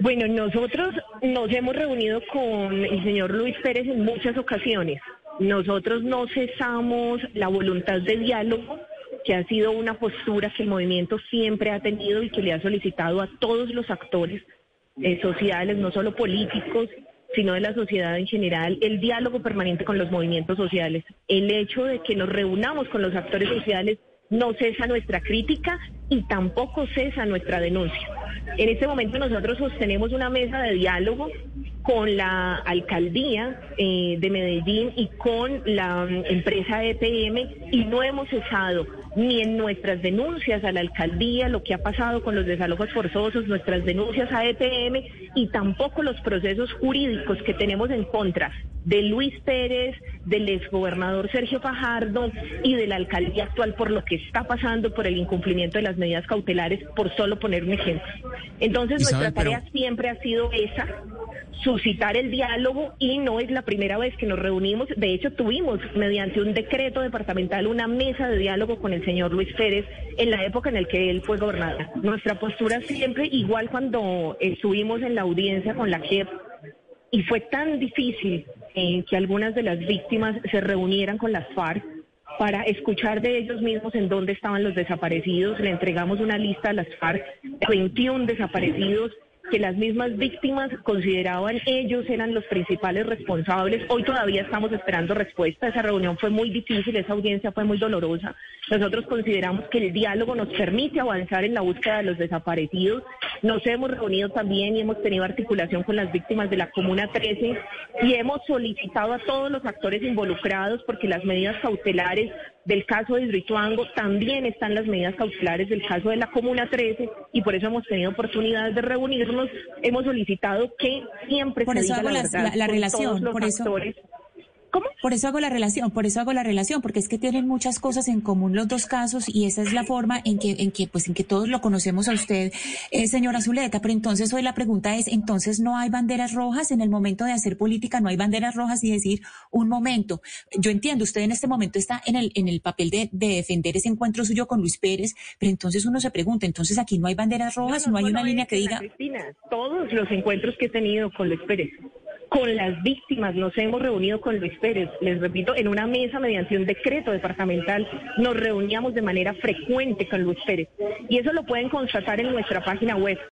Bueno, nosotros nos hemos reunido con el señor Luis Pérez en muchas ocasiones. Nosotros no cesamos la voluntad de diálogo, que ha sido una postura que el movimiento siempre ha tenido y que le ha solicitado a todos los actores eh, sociales, no solo políticos, sino de la sociedad en general, el diálogo permanente con los movimientos sociales. El hecho de que nos reunamos con los actores sociales no cesa nuestra crítica y tampoco cesa nuestra denuncia. En este momento nosotros sostenemos una mesa de diálogo con la alcaldía eh, de Medellín y con la mm, empresa EPM y no hemos cesado ni en nuestras denuncias a la alcaldía, lo que ha pasado con los desalojos forzosos, nuestras denuncias a EPM y tampoco los procesos jurídicos que tenemos en contra de Luis Pérez, del exgobernador Sergio Fajardo y de la alcaldía actual por lo que está pasando por el incumplimiento de las medidas cautelares, por solo poner un ejemplo. Entonces, nuestra tarea siempre ha sido esa, suscitar el diálogo y no es la primera vez que nos reunimos. De hecho, tuvimos mediante un decreto departamental una mesa de diálogo con el señor Luis Pérez en la época en la que él fue gobernador. Nuestra postura siempre, igual cuando estuvimos en la audiencia con la JEP, y fue tan difícil eh, que algunas de las víctimas se reunieran con las FARC para escuchar de ellos mismos en dónde estaban los desaparecidos. Le entregamos una lista a las FARC, 21 desaparecidos que las mismas víctimas consideraban ellos eran los principales responsables. Hoy todavía estamos esperando respuesta. Esa reunión fue muy difícil, esa audiencia fue muy dolorosa. Nosotros consideramos que el diálogo nos permite avanzar en la búsqueda de los desaparecidos. Nos hemos reunido también y hemos tenido articulación con las víctimas de la Comuna 13 y hemos solicitado a todos los actores involucrados porque las medidas cautelares del caso de Hidroituango, también están las medidas cautelares del caso de la Comuna 13 y por eso hemos tenido oportunidades de reunirnos. Hemos solicitado que siempre por se eso diga hago la, la, la relación, por eso, actores. Por eso hago la relación, por eso hago la relación, porque es que tienen muchas cosas en común los dos casos y esa es la forma en que, en que, pues, en que todos lo conocemos a usted, eh, señora Zuleta. Pero entonces hoy la pregunta es, entonces no hay banderas rojas en el momento de hacer política, no hay banderas rojas y decir un momento. Yo entiendo, usted en este momento está en el, en el papel de, de defender ese encuentro suyo con Luis Pérez, pero entonces uno se pregunta, entonces aquí no hay banderas rojas, no, hay una línea que diga. Cristina, todos los encuentros que he tenido con Luis Pérez con las víctimas. Nos hemos reunido con Luis Pérez, les repito, en una mesa mediante un decreto departamental. Nos reuníamos de manera frecuente con Luis Pérez. Y eso lo pueden constatar en nuestra página web.